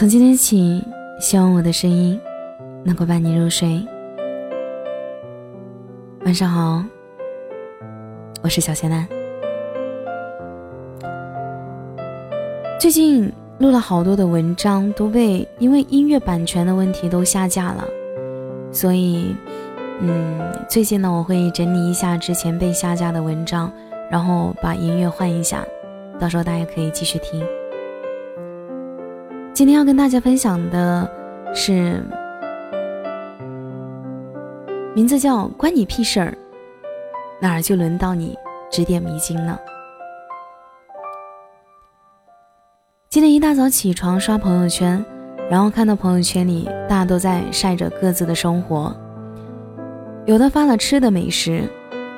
从今天起，希望我的声音能够伴你入睡。晚上好，我是小仙男。最近录了好多的文章，都被因为音乐版权的问题都下架了，所以，嗯，最近呢，我会整理一下之前被下架的文章，然后把音乐换一下，到时候大家可以继续听。今天要跟大家分享的是，名字叫“关你屁事儿”，哪儿就轮到你指点迷津了。今天一大早起床刷朋友圈，然后看到朋友圈里大家都在晒着各自的生活，有的发了吃的美食，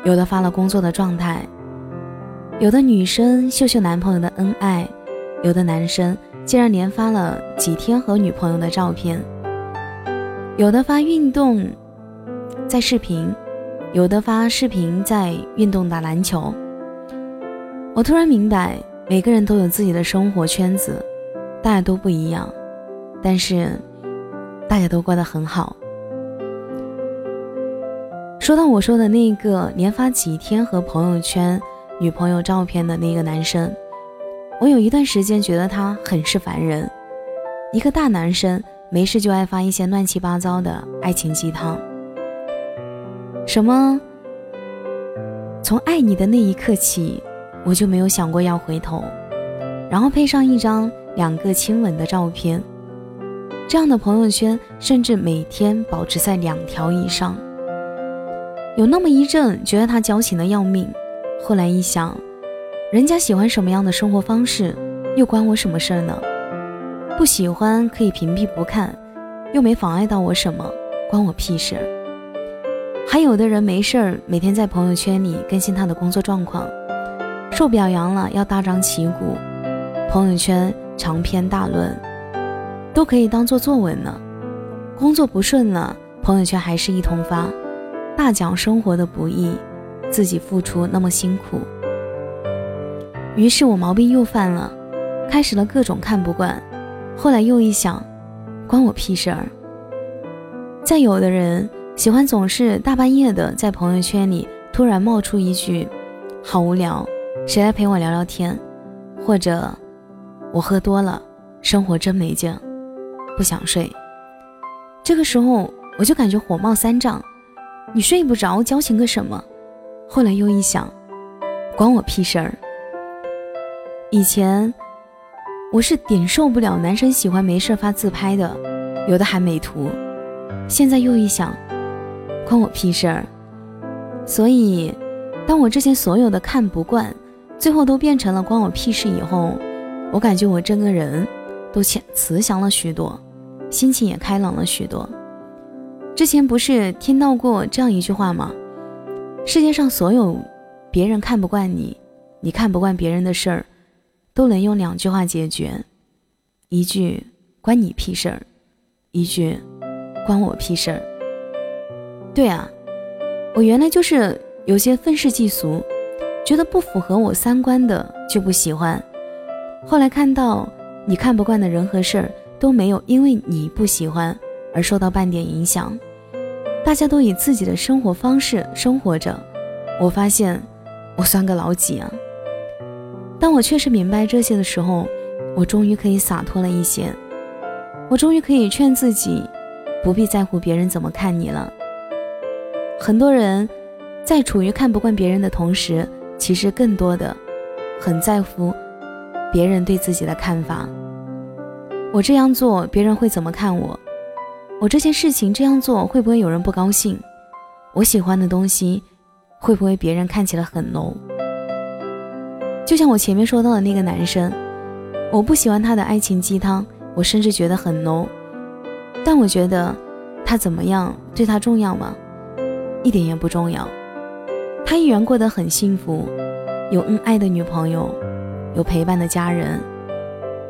有的发了工作的状态，有的女生秀秀男朋友的恩爱，有的男生。竟然连发了几天和女朋友的照片，有的发运动在视频，有的发视频在运动打篮球。我突然明白，每个人都有自己的生活圈子，大家都不一样，但是大家都过得很好。说到我说的那个连发几天和朋友圈女朋友照片的那个男生。我有一段时间觉得他很是烦人，一个大男生没事就爱发一些乱七八糟的爱情鸡汤，什么从爱你的那一刻起，我就没有想过要回头，然后配上一张两个亲吻的照片，这样的朋友圈甚至每天保持在两条以上。有那么一阵觉得他矫情的要命，后来一想。人家喜欢什么样的生活方式，又关我什么事儿呢？不喜欢可以屏蔽不看，又没妨碍到我什么，关我屁事儿。还有的人没事儿，每天在朋友圈里更新他的工作状况，受表扬了要大张旗鼓，朋友圈长篇大论，都可以当做作文呢。工作不顺了，朋友圈还是一通发，大讲生活的不易，自己付出那么辛苦。于是我毛病又犯了，开始了各种看不惯。后来又一想，关我屁事儿。再有的人喜欢总是大半夜的在朋友圈里突然冒出一句“好无聊，谁来陪我聊聊天”，或者“我喝多了，生活真没劲，不想睡”。这个时候我就感觉火冒三丈，你睡不着，矫情个什么？后来又一想，关我屁事儿。以前我是顶受不了男生喜欢没事发自拍的，有的还美图。现在又一想，关我屁事儿。所以，当我之前所有的看不惯，最后都变成了关我屁事以后，我感觉我整个人都慈慈祥了许多，心情也开朗了许多。之前不是听到过这样一句话吗？世界上所有别人看不惯你，你看不惯别人的事儿。都能用两句话解决，一句关你屁事儿，一句关我屁事儿。对啊，我原来就是有些愤世嫉俗，觉得不符合我三观的就不喜欢。后来看到你看不惯的人和事儿都没有因为你不喜欢而受到半点影响，大家都以自己的生活方式生活着，我发现我算个老几啊！当我确实明白这些的时候，我终于可以洒脱了一些，我终于可以劝自己，不必在乎别人怎么看你了。很多人在处于看不惯别人的同时，其实更多的很在乎别人对自己的看法。我这样做，别人会怎么看我？我这件事情这样做，会不会有人不高兴？我喜欢的东西，会不会别人看起来很 low？就像我前面说到的那个男生，我不喜欢他的爱情鸡汤，我甚至觉得很 low。但我觉得他怎么样对他重要吗？一点也不重要。他依然过得很幸福，有恩爱的女朋友，有陪伴的家人，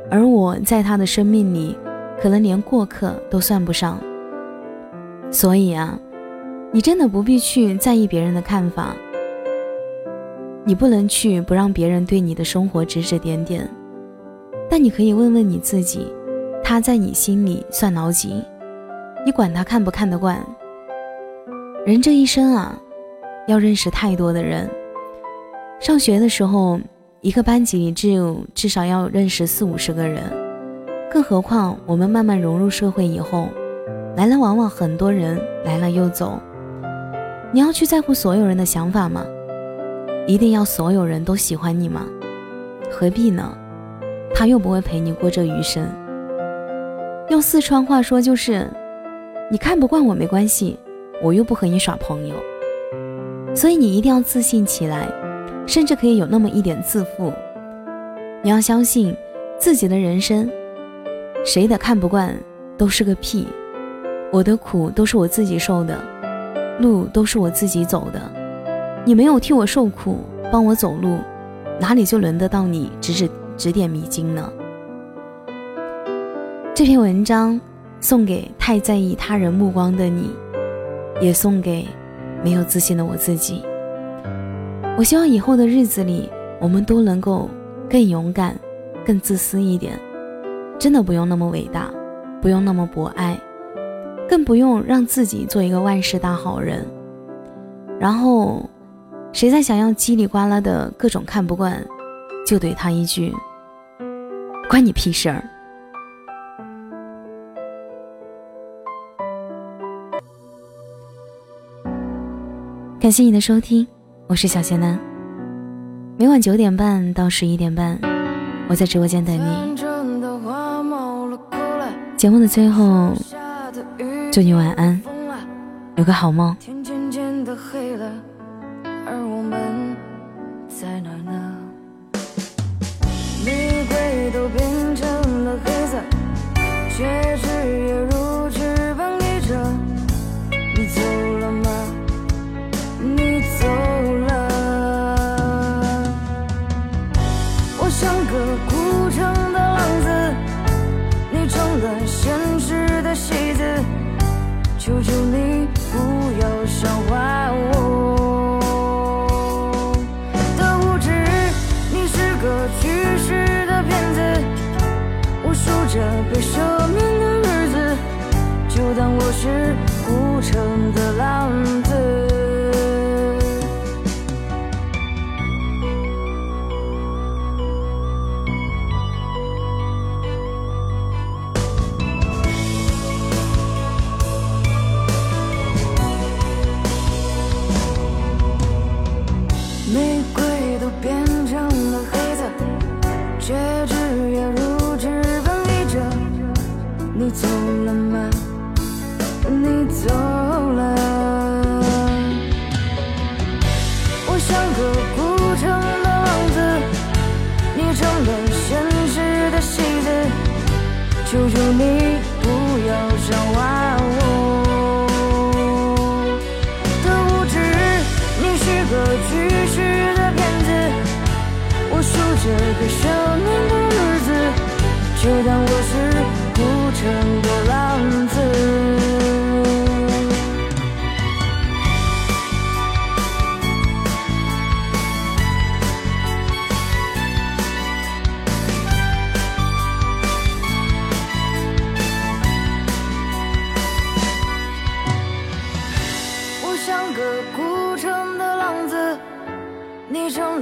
而我在他的生命里，可能连过客都算不上。所以啊，你真的不必去在意别人的看法。你不能去不让别人对你的生活指指点点，但你可以问问你自己，他在你心里算老几？你管他看不看得惯？人这一生啊，要认识太多的人。上学的时候，一个班级里只有至少要认识四五十个人，更何况我们慢慢融入社会以后，来来往往很多人来了又走。你要去在乎所有人的想法吗？一定要所有人都喜欢你吗？何必呢？他又不会陪你过这余生。用四川话说就是。你看不惯我没关系，我又不和你耍朋友，所以你一定要自信起来，甚至可以有那么一点自负。你要相信自己的人生，谁的看不惯都是个屁。我的苦都是我自己受的，路都是我自己走的。你没有替我受苦，帮我走路，哪里就轮得到你指指指点迷津呢？这篇文章。送给太在意他人目光的你，也送给没有自信的我自己。我希望以后的日子里，我们都能够更勇敢、更自私一点。真的不用那么伟大，不用那么博爱，更不用让自己做一个万事大好人。然后，谁再想要叽里呱啦的各种看不惯，就怼他一句：“关你屁事儿。”感谢你的收听，我是小贤男。每晚九点半到十一点半，我在直播间等你。节目的最后，祝你晚安，有个好梦。被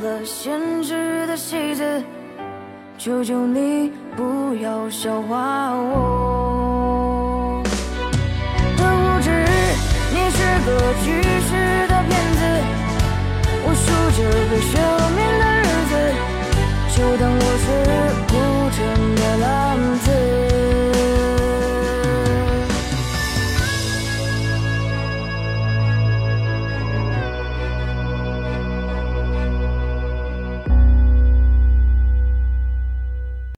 了现实的戏子。求求你不要笑话我的无知，你是个巨石的骗子，我数着被赦免的。